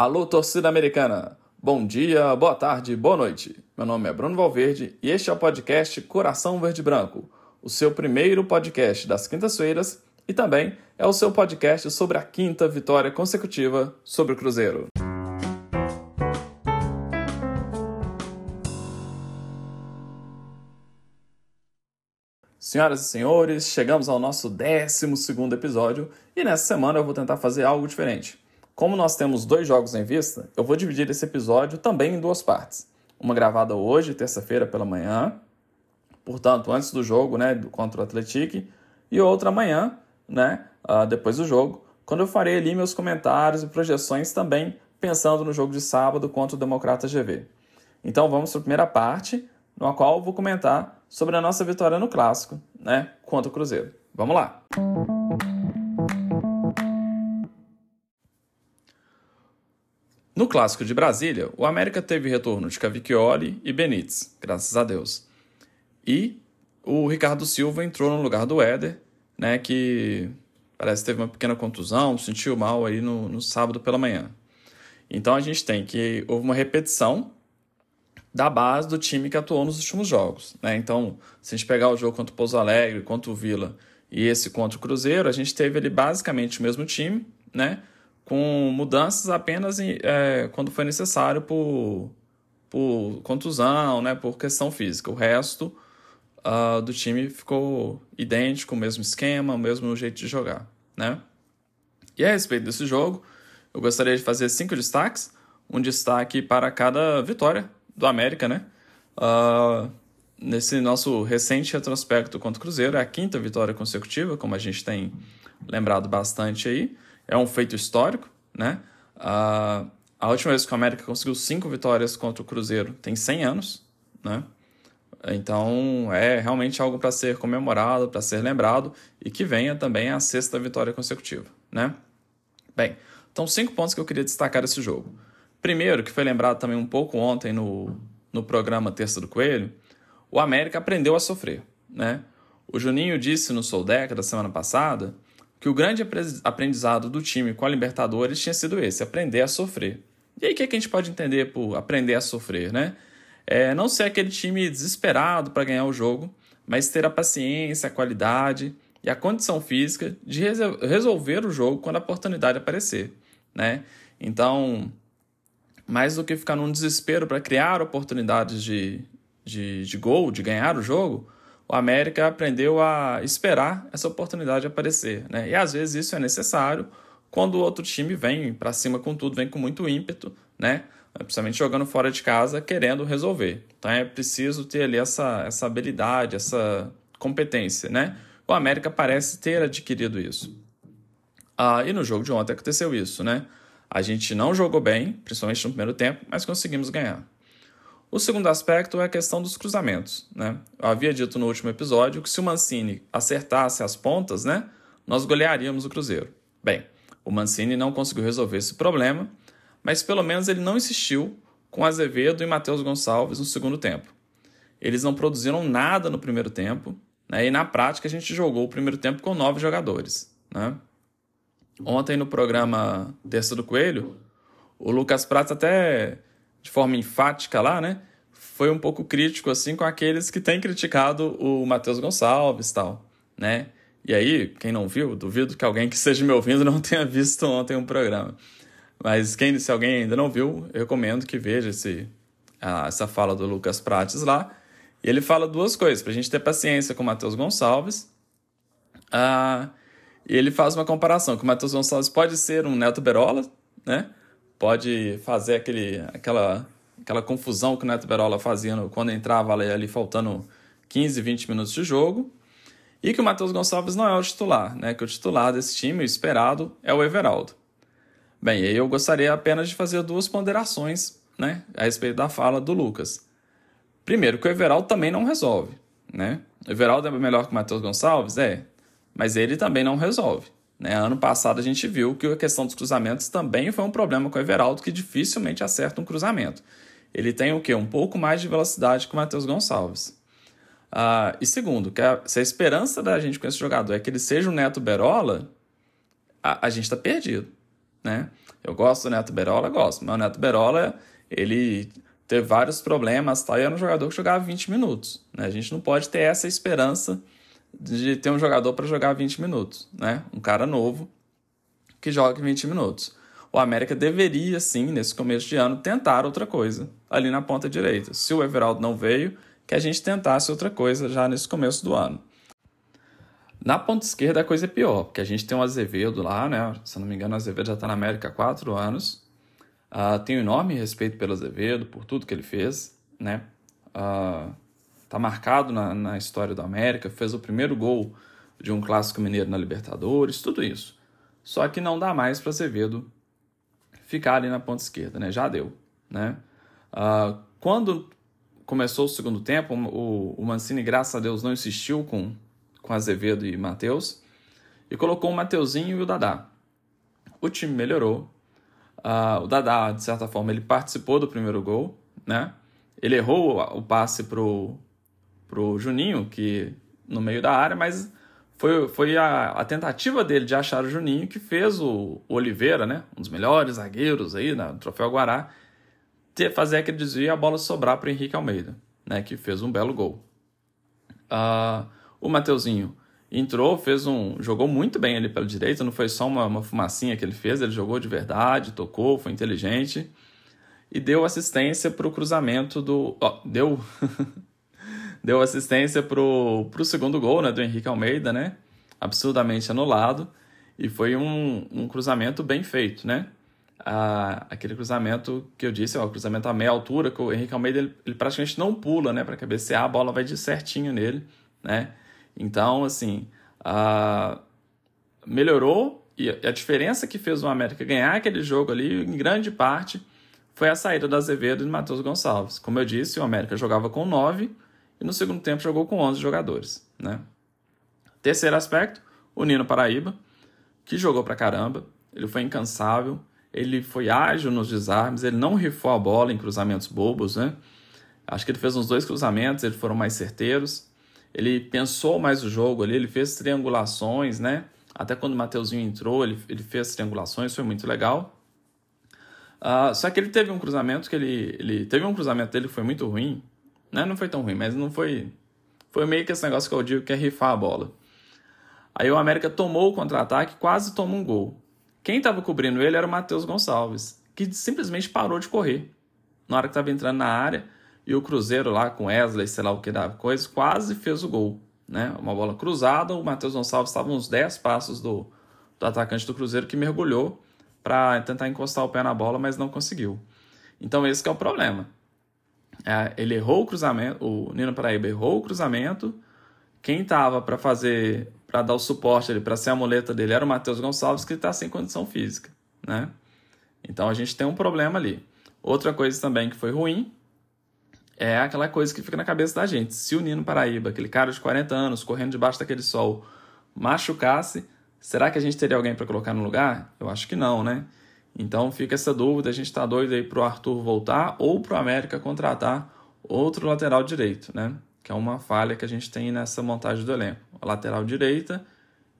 Alô, torcida americana! Bom dia, boa tarde, boa noite. Meu nome é Bruno Valverde e este é o podcast Coração Verde Branco, o seu primeiro podcast das quintas-feiras e também é o seu podcast sobre a quinta vitória consecutiva sobre o Cruzeiro. Senhoras e senhores, chegamos ao nosso 12 episódio e nessa semana eu vou tentar fazer algo diferente. Como nós temos dois jogos em vista, eu vou dividir esse episódio também em duas partes. Uma gravada hoje, terça-feira pela manhã, portanto, antes do jogo, né, contra o Atlético, e outra amanhã, né, uh, depois do jogo, quando eu farei ali meus comentários e projeções também pensando no jogo de sábado contra o Democrata GV. Então vamos para a primeira parte, na qual eu vou comentar sobre a nossa vitória no clássico, né, contra o Cruzeiro. Vamos lá. No clássico de Brasília, o América teve retorno de Cavicchioli e Benítez, graças a Deus. E o Ricardo Silva entrou no lugar do Éder, né, que parece que teve uma pequena contusão, sentiu mal aí no, no sábado pela manhã. Então a gente tem que houve uma repetição da base do time que atuou nos últimos jogos. Né? Então, se a gente pegar o jogo contra o Pouso Alegre, contra o Vila e esse contra o Cruzeiro, a gente teve ali basicamente o mesmo time, né? Com mudanças apenas em, é, quando foi necessário por, por contusão, né, por questão física. O resto uh, do time ficou idêntico, o mesmo esquema, o mesmo jeito de jogar. Né? E a respeito desse jogo, eu gostaria de fazer cinco destaques. Um destaque para cada vitória do América, né? Uh, nesse nosso recente retrospecto contra o Cruzeiro, é a quinta vitória consecutiva, como a gente tem lembrado bastante aí é um feito histórico, né? A, a última vez que o América conseguiu cinco vitórias contra o Cruzeiro tem 100 anos, né? Então é realmente algo para ser comemorado, para ser lembrado e que venha também a sexta vitória consecutiva, né? Bem, então cinco pontos que eu queria destacar desse jogo. Primeiro, que foi lembrado também um pouco ontem no, no programa Terça do Coelho, o América aprendeu a sofrer, né? O Juninho disse no Soldeca da semana passada que o grande aprendizado do time com a Libertadores tinha sido esse, aprender a sofrer. E aí o que, é que a gente pode entender por aprender a sofrer, né? É não ser aquele time desesperado para ganhar o jogo, mas ter a paciência, a qualidade e a condição física de resolver o jogo quando a oportunidade aparecer, né? Então, mais do que ficar num desespero para criar oportunidades de, de, de gol, de ganhar o jogo, o América aprendeu a esperar essa oportunidade aparecer. Né? E às vezes isso é necessário quando o outro time vem para cima com tudo, vem com muito ímpeto, né? principalmente jogando fora de casa, querendo resolver. Então é preciso ter ali essa, essa habilidade, essa competência. Né? O América parece ter adquirido isso. Ah, e no jogo de ontem aconteceu isso. Né? A gente não jogou bem, principalmente no primeiro tempo, mas conseguimos ganhar. O segundo aspecto é a questão dos cruzamentos. Né? Eu havia dito no último episódio que se o Mancini acertasse as pontas, né, nós golearíamos o Cruzeiro. Bem, o Mancini não conseguiu resolver esse problema, mas pelo menos ele não insistiu com Azevedo e Matheus Gonçalves no segundo tempo. Eles não produziram nada no primeiro tempo, né, e na prática a gente jogou o primeiro tempo com nove jogadores. Né? Ontem no programa Terça do Coelho, o Lucas Prats até de forma enfática lá, né? Foi um pouco crítico, assim, com aqueles que têm criticado o Matheus Gonçalves tal, né? E aí, quem não viu, duvido que alguém que esteja me ouvindo não tenha visto ontem um programa. Mas quem, se alguém ainda não viu, eu recomendo que veja esse, essa fala do Lucas Prates lá. E ele fala duas coisas, para a gente ter paciência com o Matheus Gonçalves. Ah, e ele faz uma comparação, que o Matheus Gonçalves pode ser um Neto Berola, né? Pode fazer aquele, aquela, aquela confusão que o Neto Berola fazia quando entrava ali, ali faltando 15, 20 minutos de jogo. E que o Matheus Gonçalves não é o titular, né? Que o titular desse time, o esperado, é o Everaldo. Bem, aí eu gostaria apenas de fazer duas ponderações, né? A respeito da fala do Lucas. Primeiro, que o Everaldo também não resolve, né? O Everaldo é melhor que o Matheus Gonçalves? É. Mas ele também não resolve. Né? Ano passado a gente viu que a questão dos cruzamentos também foi um problema com o Everaldo, que dificilmente acerta um cruzamento. Ele tem o quê? Um pouco mais de velocidade que o Matheus Gonçalves. Ah, e segundo, que a, se a esperança da gente com esse jogador é que ele seja o Neto Berola, a, a gente está perdido. né? Eu gosto do Neto Berola, gosto, mas o Neto Berola, ele teve vários problemas, tá? e era um jogador que jogava 20 minutos, né? A gente não pode ter essa esperança de ter um jogador para jogar 20 minutos, né? Um cara novo que joga 20 minutos. O América deveria, sim, nesse começo de ano, tentar outra coisa ali na ponta direita. Se o Everaldo não veio, que a gente tentasse outra coisa já nesse começo do ano. Na ponta esquerda a coisa é pior, porque a gente tem o Azevedo lá, né? Se não me engano, o Azevedo já está na América há quatro anos. Uh, tenho enorme respeito pelo Azevedo, por tudo que ele fez, né? Uh, tá marcado na, na história do América, fez o primeiro gol de um clássico mineiro na Libertadores, tudo isso. Só que não dá mais para Azevedo ficar ali na ponta esquerda, né? Já deu, né? Uh, quando começou o segundo tempo, o, o Mancini, graças a Deus, não insistiu com, com Azevedo e Matheus e colocou o Mateuzinho e o Dadá. O time melhorou. Uh, o Dadá, de certa forma, ele participou do primeiro gol, né? Ele errou o passe pro, pro Juninho, que no meio da área, mas foi, foi a, a, tentativa dele de achar o Juninho que fez o, o Oliveira, né, um dos melhores zagueiros aí no Troféu Guará, ter, fazer aquele desvio e a bola sobrar para Henrique Almeida, né, que fez um belo gol. Uh, o Mateuzinho entrou, fez um, jogou muito bem ali pela direita, não foi só uma, uma fumacinha que ele fez, ele jogou de verdade, tocou, foi inteligente e deu assistência para o cruzamento do, deu deu assistência pro, pro segundo gol, né, do Henrique Almeida, né? Absurdamente anulado. E foi um, um cruzamento bem feito, né? Ah, aquele cruzamento que eu disse, ó, o cruzamento a meia altura, que o Henrique Almeida ele, ele praticamente não pula, né, para cabecear, a bola vai de certinho nele, né? Então, assim, ah, melhorou e a diferença que fez o América ganhar aquele jogo ali, em grande parte, foi a saída do Azevedo e do Matheus Gonçalves. Como eu disse, o América jogava com 9, e no segundo tempo jogou com 11 jogadores. Né? Terceiro aspecto, o Nino Paraíba, que jogou pra caramba, ele foi incansável, ele foi ágil nos desarmes, ele não rifou a bola em cruzamentos bobos, né? Acho que ele fez uns dois cruzamentos, eles foram mais certeiros. Ele pensou mais o jogo ali, ele fez triangulações, né? Até quando o Mateuzinho entrou, ele, ele fez triangulações, foi muito legal. Uh, só que ele teve um cruzamento que ele, ele teve um cruzamento dele que foi muito ruim, né? Não foi tão ruim, mas não foi. Foi meio que esse negócio que eu digo que é rifar a bola. Aí o América tomou o contra-ataque, quase tomou um gol. Quem estava cobrindo ele era o Matheus Gonçalves, que simplesmente parou de correr. Na hora que estava entrando na área, e o Cruzeiro lá com Wesley, sei lá o que dava coisa, quase fez o gol. Né? Uma bola cruzada, o Matheus Gonçalves estava uns 10 passos do, do atacante do Cruzeiro que mergulhou para tentar encostar o pé na bola, mas não conseguiu. Então esse é o problema. É, ele errou o cruzamento, o Nino Paraíba errou o cruzamento. Quem estava para fazer, para dar o suporte ali, para ser a muleta dele, era o Matheus Gonçalves, que está sem condição física, né? Então a gente tem um problema ali. Outra coisa também que foi ruim é aquela coisa que fica na cabeça da gente. Se o Nino Paraíba, aquele cara de 40 anos, correndo debaixo daquele sol, machucasse, será que a gente teria alguém para colocar no lugar? Eu acho que não, né? Então fica essa dúvida, a gente está doido aí para o Arthur voltar ou para o América contratar outro lateral direito, né? Que é uma falha que a gente tem nessa montagem do elenco. A lateral direita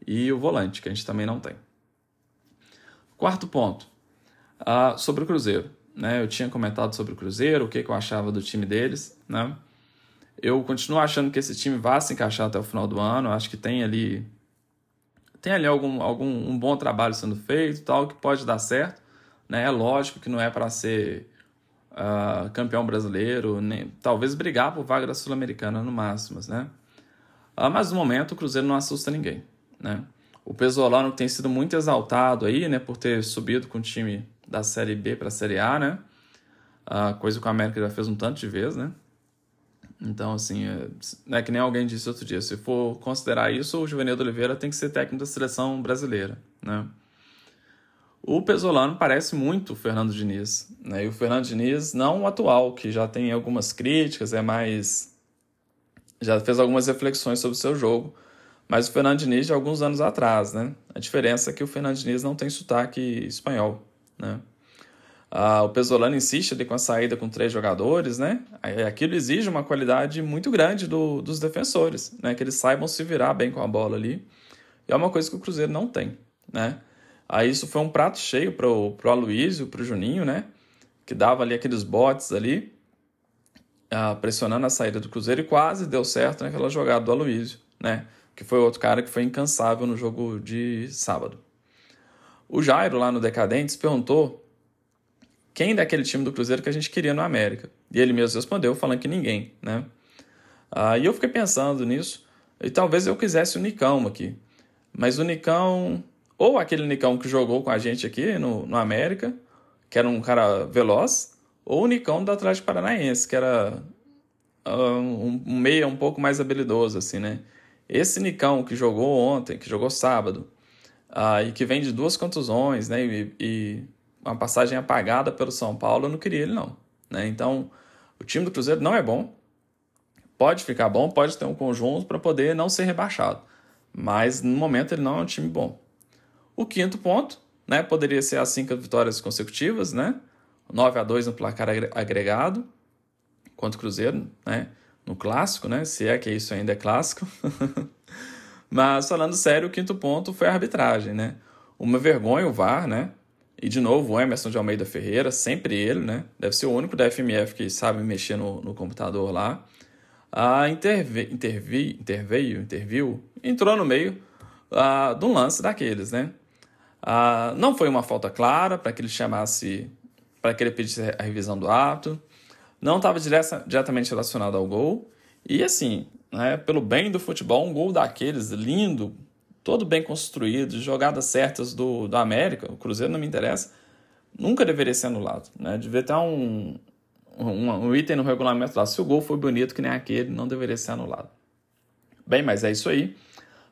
e o volante, que a gente também não tem. Quarto ponto, uh, sobre o Cruzeiro. Né? Eu tinha comentado sobre o Cruzeiro, o que, que eu achava do time deles. Né? Eu continuo achando que esse time vai se encaixar até o final do ano. Acho que tem ali tem ali algum, algum um bom trabalho sendo feito, tal, que pode dar certo. Né? É lógico que não é para ser uh, campeão brasileiro, nem, talvez brigar por vaga da Sul-Americana no máximo, né? Uh, mas no momento o Cruzeiro não assusta ninguém, né? O Pesolano tem sido muito exaltado aí, né, por ter subido com o time da Série B para a Série A, né? Uh, coisa que o América já fez um tanto de vezes, né? Então, assim, é, é que nem alguém disse outro dia, se for considerar isso, o Juvenil Oliveira tem que ser técnico da seleção brasileira, né? O Pesolano parece muito o Fernando Diniz. Né? E o Fernando Diniz, não o atual, que já tem algumas críticas, é mais. já fez algumas reflexões sobre o seu jogo. Mas o Fernando Diniz de alguns anos atrás, né? A diferença é que o Fernando Diniz não tem sotaque espanhol, né? Ah, o Pesolano insiste ali com a saída com três jogadores, né? Aquilo exige uma qualidade muito grande do, dos defensores, né? Que eles saibam se virar bem com a bola ali. E é uma coisa que o Cruzeiro não tem, né? Aí isso foi um prato cheio pro, pro Aloysio, pro Juninho, né? Que dava ali aqueles botes ali, uh, pressionando a saída do Cruzeiro e quase deu certo naquela jogada do Aloysio, né? Que foi outro cara que foi incansável no jogo de sábado. O Jairo, lá no Decadentes, perguntou quem daquele time do Cruzeiro que a gente queria no América. E ele mesmo respondeu falando que ninguém, né? Aí eu fiquei pensando nisso e talvez eu quisesse o Nicão aqui. Mas o Nicão, ou aquele Nicão que jogou com a gente aqui no, no América, que era um cara veloz, ou o Nicão do Atlético Paranaense, que era uh, um, um meia um pouco mais habilidoso, assim, né? Esse Nicão que jogou ontem, que jogou sábado, uh, e que vem de duas contusões, né? E, e uma passagem apagada pelo São Paulo, eu não queria ele, não. Né? Então, o time do Cruzeiro não é bom. Pode ficar bom, pode ter um conjunto para poder não ser rebaixado. Mas no momento ele não é um time bom. O quinto ponto, né, poderia ser as cinco vitórias consecutivas, né? 9 a 2 no placar agregado contra o Cruzeiro, né? No clássico, né? Se é que isso ainda é clássico. Mas falando sério, o quinto ponto foi a arbitragem, né? Uma vergonha o VAR, né? E de novo, o Emerson de Almeida Ferreira, sempre ele, né? Deve ser o único da FMF que sabe mexer no, no computador lá. Ah, intervi, interveio, interviu, entrou no meio ah, de um lance daqueles, né? Ah, não foi uma falta clara para que ele chamasse, para que ele pedisse a revisão do ato. Não estava diretamente relacionado ao gol. E assim, né, pelo bem do futebol, um gol daqueles lindo, todo bem construído, jogadas certas do, do América, o Cruzeiro não me interessa, nunca deveria ser anulado. Né? Devia ter um, um, um item no regulamento lá. Se o gol foi bonito que nem aquele, não deveria ser anulado. Bem, mas é isso aí.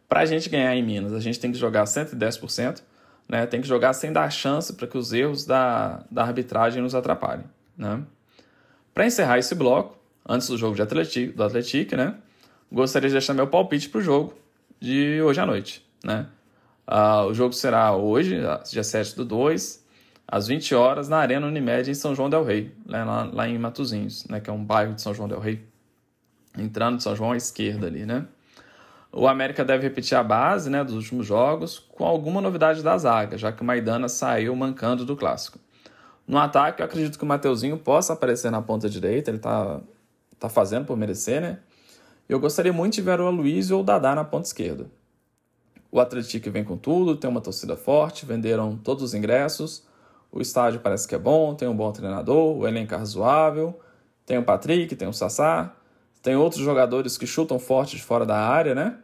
Para a gente ganhar em Minas, a gente tem que jogar 110%, né? tem que jogar sem dar chance para que os erros da, da arbitragem nos atrapalhem. Né? Para encerrar esse bloco, antes do jogo de Atlético, do Atlético, né? gostaria de deixar meu palpite para o jogo de hoje à noite. Né? Uh, o jogo será hoje, dia 7 do 2, às 20 horas, na Arena Unimed, em São João Del Rei, né? lá, lá em Matozinhos, né? que é um bairro de São João Del Rei. Entrando de São João à esquerda ali, né? O América deve repetir a base né, dos últimos jogos, com alguma novidade da zaga, já que o Maidana saiu mancando do clássico. No ataque, eu acredito que o Mateuzinho possa aparecer na ponta direita, ele está tá fazendo por merecer, né? Eu gostaria muito de ver o Aloysio ou o Dadá na ponta esquerda. O Atlético vem com tudo, tem uma torcida forte, venderam todos os ingressos, o estádio parece que é bom, tem um bom treinador, o elenco é razoável, tem o Patrick, tem o Sassá, tem outros jogadores que chutam forte de fora da área, né?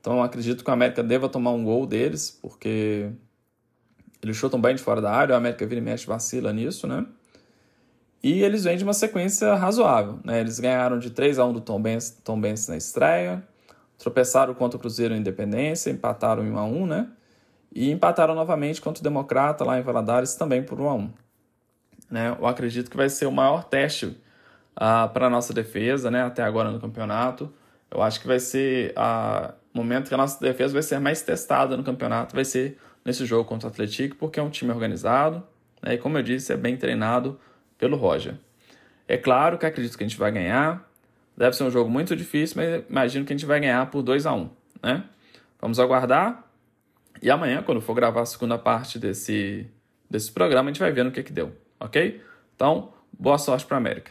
Então acredito que o América deva tomar um gol deles, porque eles chutam bem de fora da área, o América vira e mexe vacila nisso, né? E eles vêm de uma sequência razoável, né? Eles ganharam de 3 a 1 do Tom Benz, Tom Benz na estreia, tropeçaram contra o Cruzeiro em Independência, empataram em 1 a 1 né? E empataram novamente contra o Democrata lá em Valadares também por 1 a 1 né? Eu acredito que vai ser o maior teste uh, para a nossa defesa, né? Até agora no campeonato. Eu acho que vai ser o momento que a nossa defesa vai ser mais testada no campeonato, vai ser nesse jogo contra o Atlético, porque é um time organizado, né? E como eu disse, é bem treinado pelo Roger. É claro que acredito que a gente vai ganhar, Deve ser um jogo muito difícil, mas imagino que a gente vai ganhar por 2 a 1 né? Vamos aguardar. E amanhã, quando for gravar a segunda parte desse, desse programa, a gente vai ver no que, que deu, ok? Então, boa sorte para a América.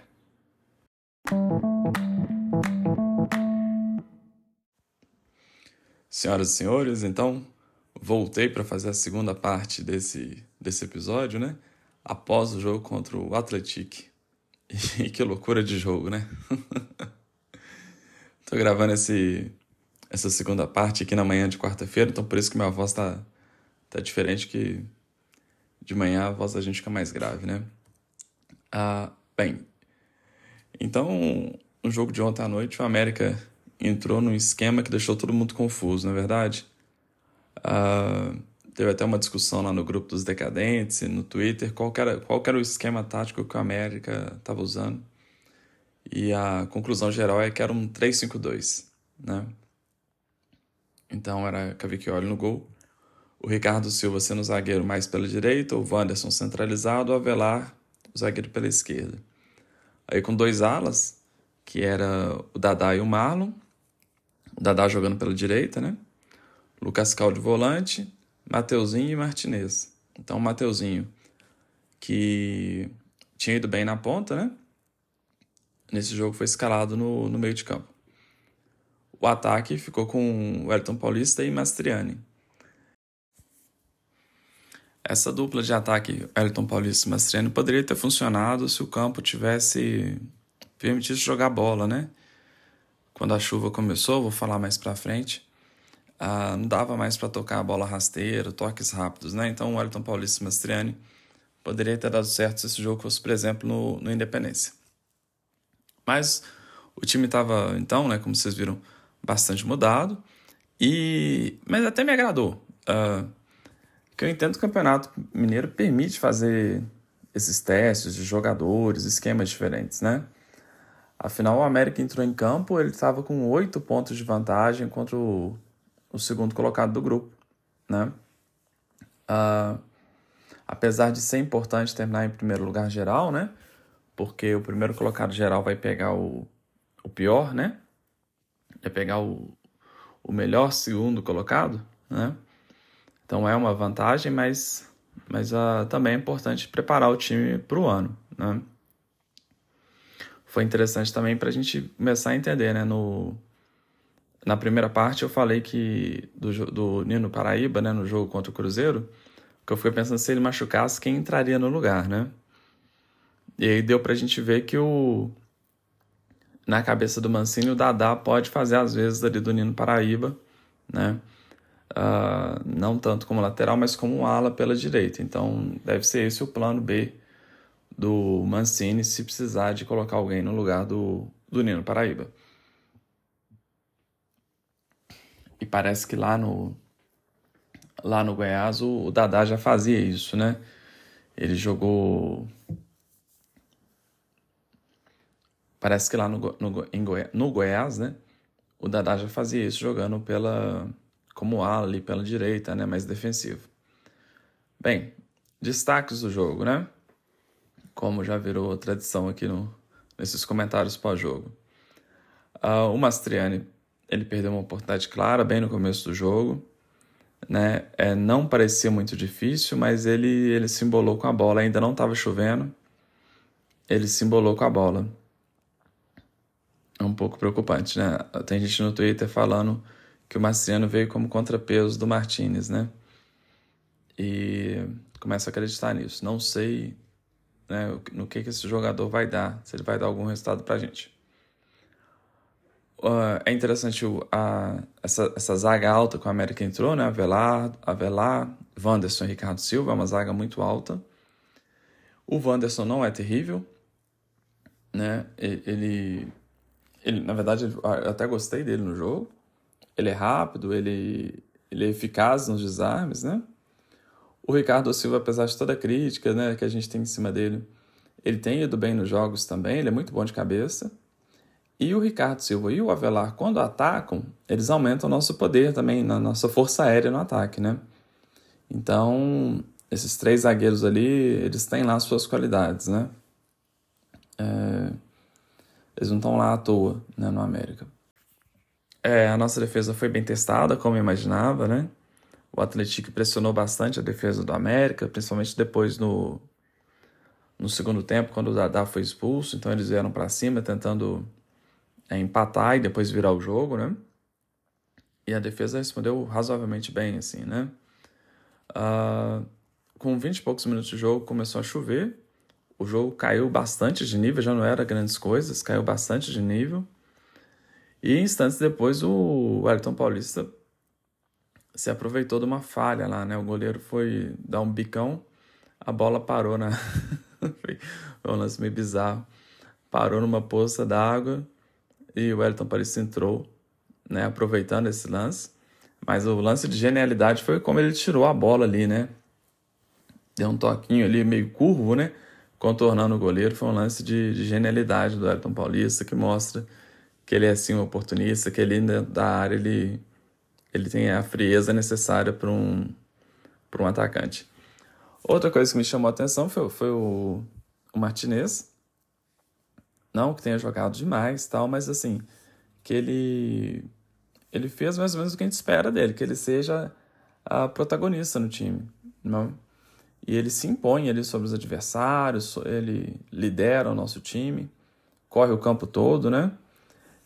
Senhoras e senhores, então voltei para fazer a segunda parte desse, desse episódio, né? Após o jogo contra o Atlético. E que loucura de jogo, né? Tô gravando esse, essa segunda parte aqui na manhã de quarta-feira, então por isso que minha voz tá, tá diferente, que de manhã a voz da gente fica mais grave, né? Ah, bem, então no jogo de ontem à noite o América entrou num esquema que deixou todo mundo confuso, não é verdade? Ah, teve até uma discussão lá no grupo dos decadentes, no Twitter, qual era, qual era o esquema tático que o América estava usando. E a conclusão geral é que era um 3-5-2, né? Então era Cavicchioli no gol, o Ricardo Silva sendo o zagueiro mais pela direita, o Wanderson centralizado, o Avelar, o zagueiro pela esquerda. Aí com dois alas, que era o Dadá e o Marlon, o Dadá jogando pela direita, né? Lucas Cal de volante, Mateuzinho e Martinez. Então, Mateuzinho, que tinha ido bem na ponta, né? Nesse jogo foi escalado no, no meio de campo. O ataque ficou com o Elton Paulista e Mastriani. Essa dupla de ataque, Elton Paulista e Mastriani, poderia ter funcionado se o campo tivesse permitisse jogar bola, né? Quando a chuva começou, vou falar mais para frente, ah, não dava mais para tocar a bola rasteira, toques rápidos, né? Então o Elton Paulista e Mastriani poderia ter dado certo se esse jogo fosse, por exemplo, no, no Independência. Mas o time estava, então, né, como vocês viram, bastante mudado. E mas até me agradou. Uh, que eu entendo que o Campeonato Mineiro permite fazer esses testes de jogadores, esquemas diferentes, né? Afinal, o América entrou em campo, ele estava com oito pontos de vantagem contra o, o, segundo colocado do grupo, né? Uh, apesar de ser importante terminar em primeiro lugar geral, né? Porque o primeiro colocado geral vai pegar o, o pior, né? Vai pegar o, o melhor segundo colocado, né? Então é uma vantagem, mas, mas uh, também é importante preparar o time para o ano, né? foi interessante também para a gente começar a entender, né? No, na primeira parte eu falei que do, do Nino Paraíba, né, no jogo contra o Cruzeiro, que eu fiquei pensando se ele machucasse, quem entraria no lugar, né? E aí deu para a gente ver que o na cabeça do Mancini o Dadá pode fazer às vezes ali do Nino Paraíba, né? Uh, não tanto como lateral, mas como ala pela direita. Então deve ser esse o plano B do Mancini se precisar de colocar alguém no lugar do, do Nino Paraíba. E parece que lá no lá no Goiás o, o Dadá já fazia isso, né? Ele jogou Parece que lá no, no, em Goi... no Goiás, né? O Dadá já fazia isso, jogando pela como ala ali pela direita, né? Mais defensivo. Bem, destaques do jogo, né? como já virou tradição aqui no, nesses comentários pós-jogo. Uh, o Mastriani ele perdeu uma oportunidade clara bem no começo do jogo. Né? É, não parecia muito difícil, mas ele, ele se embolou com a bola. Ainda não estava chovendo. Ele se embolou com a bola. É um pouco preocupante, né? Tem gente no Twitter falando que o Mastriano veio como contrapeso do Martinez, né? E começa a acreditar nisso. Não sei né, no que, que esse jogador vai dar, se ele vai dar algum resultado para a gente. Uh, é interessante o, a, essa, essa zaga alta que o América entrou, né? Avelar, Avelar, Wanderson e Ricardo Silva, é uma zaga muito alta. O Wanderson não é terrível, né? Ele, ele na verdade, eu até gostei dele no jogo. Ele é rápido, ele, ele é eficaz nos desarmes, né? O Ricardo Silva, apesar de toda a crítica né, que a gente tem em cima dele, ele tem ido bem nos jogos também, ele é muito bom de cabeça. E o Ricardo Silva e o Avelar, quando atacam, eles aumentam nosso poder também, na nossa força aérea no ataque, né? Então, esses três zagueiros ali, eles têm lá suas qualidades, né? É... Eles não estão lá à toa, né, no América. É, a nossa defesa foi bem testada, como eu imaginava, né? O Atlético pressionou bastante a defesa do América, principalmente depois no, no segundo tempo, quando o Dadá foi expulso. Então eles vieram para cima tentando é, empatar e depois virar o jogo, né? E a defesa respondeu razoavelmente bem, assim, né? Uh, com 20 e poucos minutos de jogo começou a chover. O jogo caiu bastante de nível, já não era grandes coisas, caiu bastante de nível. E instantes depois o Wellington Paulista se aproveitou de uma falha lá, né? O goleiro foi dar um bicão, a bola parou na. foi um lance meio bizarro. Parou numa poça d'água e o Wellington Paris entrou, né? Aproveitando esse lance. Mas o lance de genialidade foi como ele tirou a bola ali, né? Deu um toquinho ali meio curvo, né? Contornando o goleiro. Foi um lance de, de genialidade do Elton Paulista que mostra que ele é assim um oportunista, que ele da área ele ele tem a frieza necessária para um, para um atacante. Outra coisa que me chamou a atenção foi, foi o, o Martinez. Não que tenha jogado demais, tal, mas assim, que ele ele fez mais ou menos o que a gente espera dele, que ele seja a protagonista no time. Não? E ele se impõe ali sobre os adversários, ele lidera o nosso time, corre o campo todo, né?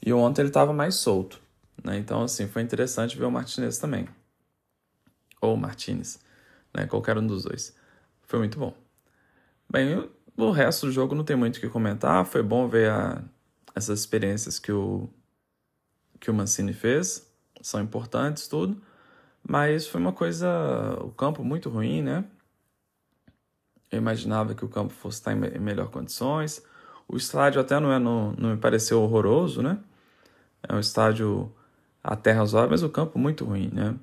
E ontem ele estava mais solto, né? Então, assim, foi interessante ver o Martinez também. Ou Martinez, né? Qualquer um dos dois. Foi muito bom. Bem, o resto do jogo não tem muito o que comentar. Foi bom ver a, essas experiências que o, que o Mancini fez. São importantes, tudo. Mas foi uma coisa. O campo muito ruim, né? Eu imaginava que o campo fosse estar em melhor condições. O estádio até não, é, não, não me pareceu horroroso, né? É um estádio a terra razoável, mas o campo muito ruim, né?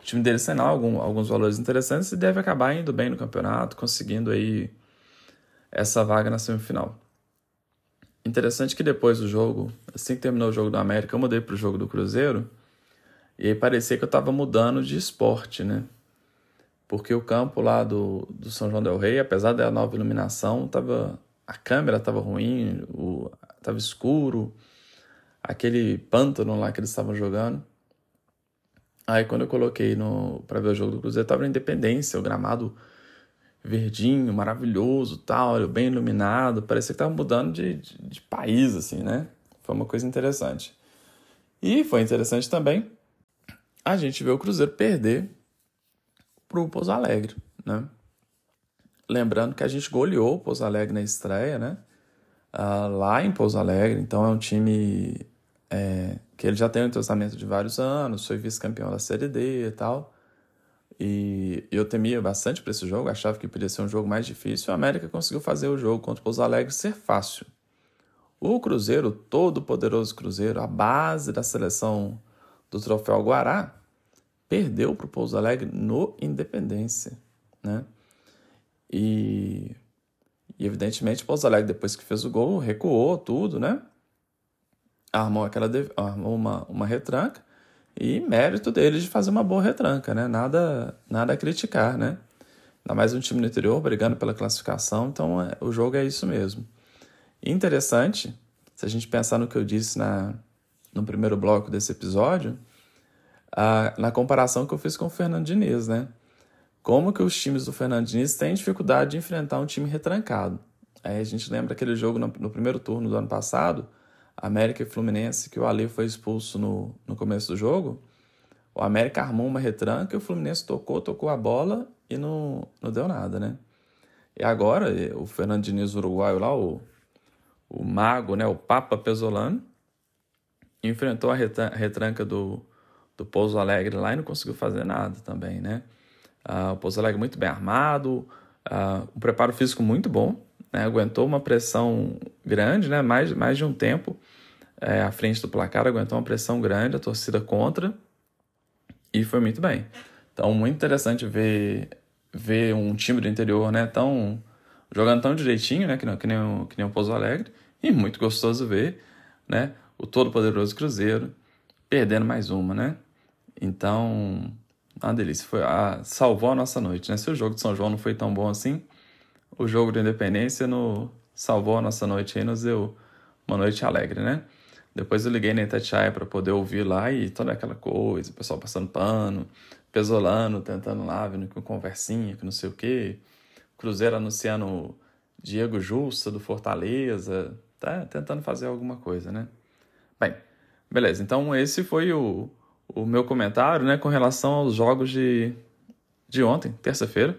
O time dele tem algum, alguns valores interessantes e deve acabar indo bem no campeonato, conseguindo aí essa vaga na semifinal. Interessante que depois do jogo, assim que terminou o jogo do América, eu mudei para o jogo do Cruzeiro e aí parecia que eu estava mudando de esporte, né? Porque o campo lá do, do São João del Rei, apesar da nova iluminação, tava, a câmera estava ruim, estava escuro, aquele pântano lá que eles estavam jogando. Aí quando eu coloquei no para ver o jogo do Cruzeiro, tava na Independência, o gramado verdinho, maravilhoso, tal, bem iluminado, parecia que tava mudando de, de, de país, assim, né? Foi uma coisa interessante. E foi interessante também a gente ver o Cruzeiro perder para o Pouso Alegre, né? Lembrando que a gente goleou o Pouso Alegre na estreia, né? Uh, lá em Pouso Alegre, então é um time é, que ele já tem um entrosamento de vários anos, foi vice-campeão da Série D e tal. E eu temia bastante para esse jogo, achava que podia ser um jogo mais difícil. O América conseguiu fazer o jogo contra o Pouso Alegre ser fácil. O Cruzeiro, todo poderoso Cruzeiro, a base da seleção do Troféu Guará, perdeu para o Pouso Alegre no Independência, né? E, e evidentemente o Pouso Alegre depois que fez o gol recuou tudo, né? Armou aquela armou uma, uma retranca e mérito deles de fazer uma boa retranca, né? Nada nada a criticar, né? Ainda mais um time no interior brigando pela classificação, então é, o jogo é isso mesmo. Interessante, se a gente pensar no que eu disse na, no primeiro bloco desse episódio, na comparação que eu fiz com o Fernando Diniz, né? Como que os times do Fernando Diniz têm dificuldade de enfrentar um time retrancado. Aí a gente lembra aquele jogo no, no primeiro turno do ano passado, América e Fluminense, que o Ali foi expulso no, no começo do jogo. O América armou uma retranca e o Fluminense tocou, tocou a bola e não, não deu nada, né? E agora, o Fernando Diniz uruguaio lá, o, o mago, né, o Papa Pesolano, enfrentou a retranca do, do Pouso Alegre lá e não conseguiu fazer nada também, né? Uh, o Pouso Alegre muito bem armado, uh, um preparo físico muito bom, né? aguentou uma pressão grande, né? mais, mais de um tempo é, à frente do placar, aguentou uma pressão grande, a torcida contra, e foi muito bem. Então, muito interessante ver, ver um time do interior né? tão, jogando tão direitinho, né? que, que, nem o, que nem o Pouso Alegre, e muito gostoso ver né? o todo-poderoso Cruzeiro perdendo mais uma, né? Então, uma delícia. Foi, a, salvou a nossa noite, né? Se o jogo de São João não foi tão bom assim, o jogo de Independência no, salvou a nossa noite aí, nos deu uma noite alegre, né? Depois eu liguei na Itatiaia para poder ouvir lá e toda aquela coisa, o pessoal passando pano, pesolando, tentando lá, vendo com conversinha, que não sei o quê. Cruzeiro anunciando Diego Justa do Fortaleza, tá tentando fazer alguma coisa, né? Bem, beleza. Então esse foi o, o meu comentário né, com relação aos jogos de, de ontem, terça-feira.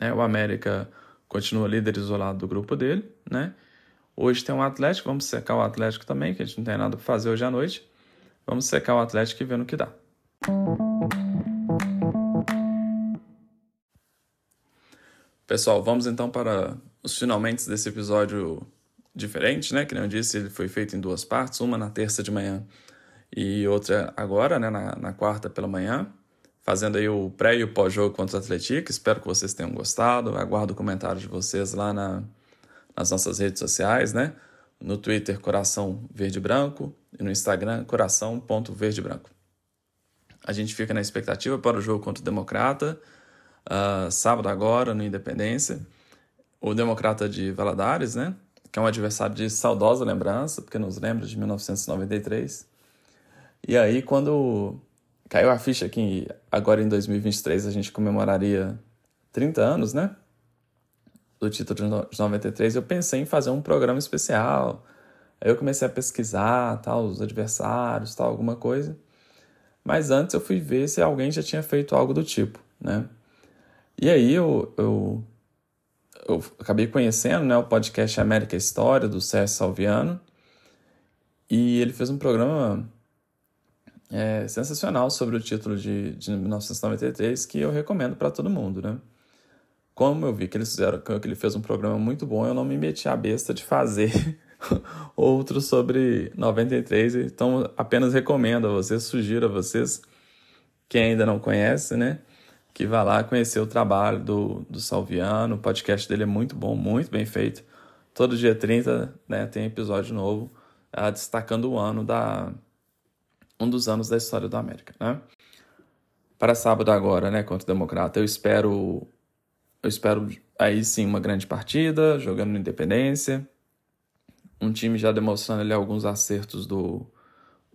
É, o América continua líder isolado do grupo dele. Né? Hoje tem um Atlético, vamos secar o Atlético também, que a gente não tem nada para fazer hoje à noite. Vamos secar o Atlético e ver no que dá. Pessoal, vamos então para os finalmente desse episódio diferente, né? Que eu disse, ele foi feito em duas partes, uma na terça de manhã e outra agora, né, na, na quarta pela manhã, fazendo aí o pré e o pós-jogo contra o Atlético. Espero que vocês tenham gostado. Aguardo o comentário de vocês lá na, nas nossas redes sociais, né? No Twitter, Coração Verde Branco, e no Instagram, coração.verdebranco. A gente fica na expectativa para o jogo contra o Democrata, uh, sábado agora, no Independência. O Democrata de Valadares, né? Que é um adversário de saudosa lembrança, porque nos lembra de 1993. E aí, quando caiu a ficha que agora em 2023 a gente comemoraria 30 anos, né? Do título de 93. Eu pensei em fazer um programa especial. Aí eu comecei a pesquisar, tal, os adversários, tal, alguma coisa. Mas antes eu fui ver se alguém já tinha feito algo do tipo, né? E aí eu, eu, eu acabei conhecendo né, o podcast América História, do Sérgio Salviano, e ele fez um programa é, sensacional sobre o título de, de 1993 que eu recomendo para todo mundo, né? Como eu vi que eles fizeram, que ele fez um programa muito bom, eu não me meti a besta de fazer outro sobre 93, então apenas recomendo a vocês, sugiro a vocês, quem ainda não conhece, né? Que vá lá conhecer o trabalho do, do Salviano, o podcast dele é muito bom, muito bem feito. Todo dia 30 né, tem episódio novo uh, destacando o ano da um dos anos da história da América, né? Para sábado agora, né, contra o Democrata, eu espero eu espero aí sim uma grande partida, jogando Independência. Um time já demonstrando ali alguns acertos do,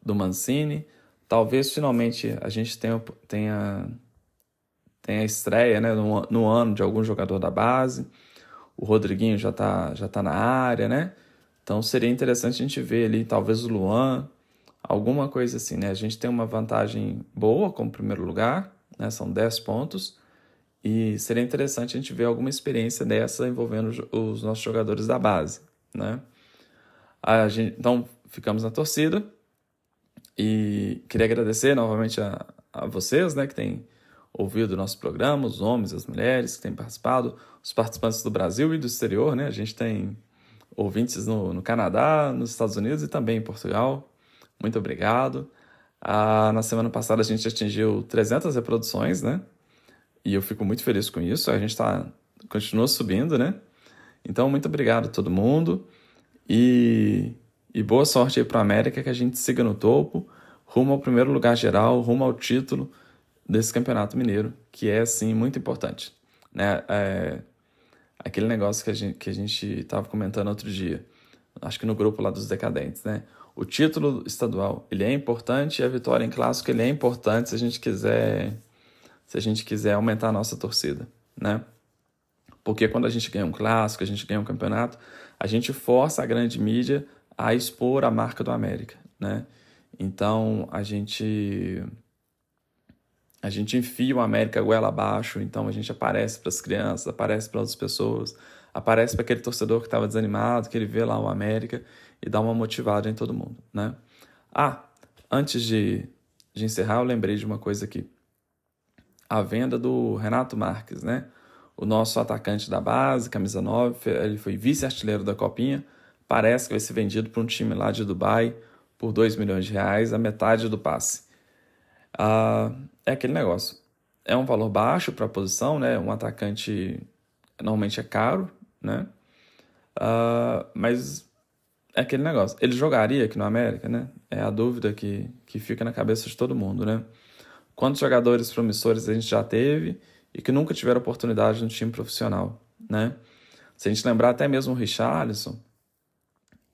do Mancini. Talvez finalmente a gente tenha, tenha, tenha estreia né, no, no ano de algum jogador da base. O Rodriguinho já está já tá na área, né? Então seria interessante a gente ver ali, talvez o Luan, alguma coisa assim, né? A gente tem uma vantagem boa como primeiro lugar, né? São 10 pontos. E seria interessante a gente ver alguma experiência dessa envolvendo os nossos jogadores da base, né? A gente, então, ficamos na torcida. E queria agradecer novamente a, a vocês, né, que têm ouvido o nosso programa, os homens, as mulheres que têm participado, os participantes do Brasil e do exterior, né? A gente tem ouvintes no, no Canadá, nos Estados Unidos e também em Portugal. Muito obrigado. Ah, na semana passada a gente atingiu 300 reproduções, né? E eu fico muito feliz com isso. A gente tá, continua subindo, né? Então, muito obrigado a todo mundo. E, e boa sorte aí para a América, que a gente siga no topo, rumo ao primeiro lugar geral, rumo ao título desse Campeonato Mineiro, que é, sim, muito importante. Né? É, aquele negócio que a gente que a gente estava comentando outro dia, acho que no grupo lá dos decadentes, né? O título estadual ele é importante e a vitória em clássico ele é importante se a gente quiser se a gente quiser aumentar a nossa torcida, né? Porque quando a gente ganha um clássico, a gente ganha um campeonato, a gente força a grande mídia a expor a marca do América, né? Então a gente a gente enfia o América goela abaixo, então a gente aparece para as crianças, aparece para outras pessoas, aparece para aquele torcedor que estava desanimado, que ele vê lá o América e dá uma motivada em todo mundo, né? Ah, antes de, de encerrar, eu lembrei de uma coisa aqui. A venda do Renato Marques, né? O nosso atacante da base, camisa 9, ele foi vice-artilheiro da Copinha, parece que vai ser vendido para um time lá de Dubai por 2 milhões de reais, a metade do passe. Ah, é aquele negócio. É um valor baixo para a posição, né? Um atacante normalmente é caro, né? Uh, mas é aquele negócio. Ele jogaria aqui no América, né? É a dúvida que, que fica na cabeça de todo mundo, né? Quantos jogadores promissores a gente já teve e que nunca tiveram oportunidade no time profissional, né? Se a gente lembrar até mesmo o Richarlison,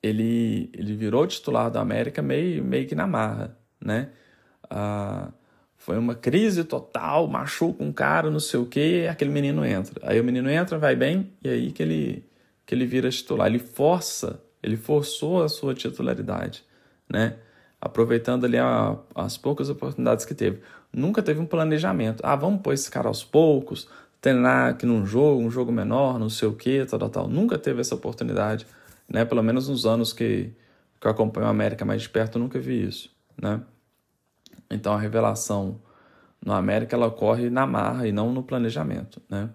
ele, ele virou titular do América meio, meio que na marra, né? Ah, foi uma crise total, machuca um cara, não sei o que, aquele menino entra. Aí o menino entra, vai bem, e aí que ele, que ele vira titular. Ele força, ele forçou a sua titularidade, né? Aproveitando ali a, as poucas oportunidades que teve. Nunca teve um planejamento. Ah, vamos pôr esse cara aos poucos, treinar aqui num jogo, um jogo menor, não sei o que, tal, tal, tal. Nunca teve essa oportunidade, né? Pelo menos nos anos que, que eu acompanho a América mais de perto, eu nunca vi isso, né? Então a revelação no América ela ocorre na marra e não no planejamento, né?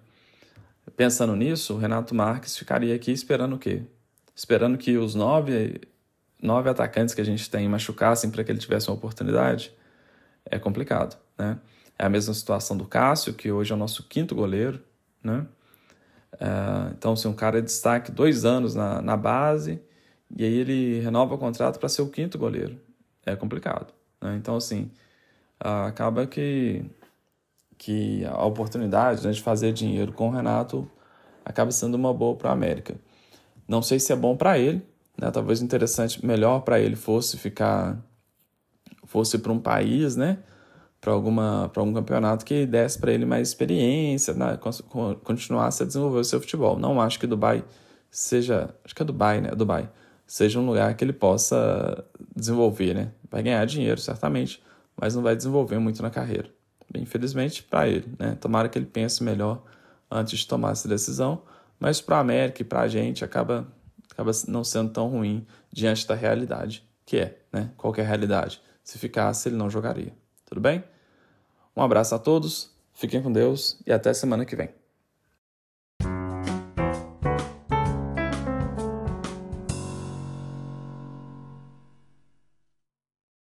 Pensando nisso, o Renato Marques ficaria aqui esperando o quê? Esperando que os nove, nove atacantes que a gente tem machucassem para que ele tivesse uma oportunidade? É complicado, né? É a mesma situação do Cássio, que hoje é o nosso quinto goleiro, né? É, então, se um cara é destaque dois anos na, na base e aí ele renova o contrato para ser o quinto goleiro, é complicado. Né? Então, assim, acaba que, que a oportunidade né, de fazer dinheiro com o Renato acaba sendo uma boa para a América. Não sei se é bom para ele, né? talvez interessante, melhor para ele fosse ficar, fosse para um país, né? para alguma para algum campeonato que desse para ele mais experiência, né? continuasse a desenvolver o seu futebol. Não acho que Dubai seja, acho que é Dubai, né? Dubai seja um lugar que ele possa desenvolver, né? Vai ganhar dinheiro certamente, mas não vai desenvolver muito na carreira. Infelizmente para ele, né? Tomara que ele pense melhor antes de tomar essa decisão, mas para a América e para a gente acaba acaba não sendo tão ruim diante da realidade que é, né? Qualquer realidade. Se ficasse, ele não jogaria. Tudo bem? Um abraço a todos, fiquem com Deus e até semana que vem.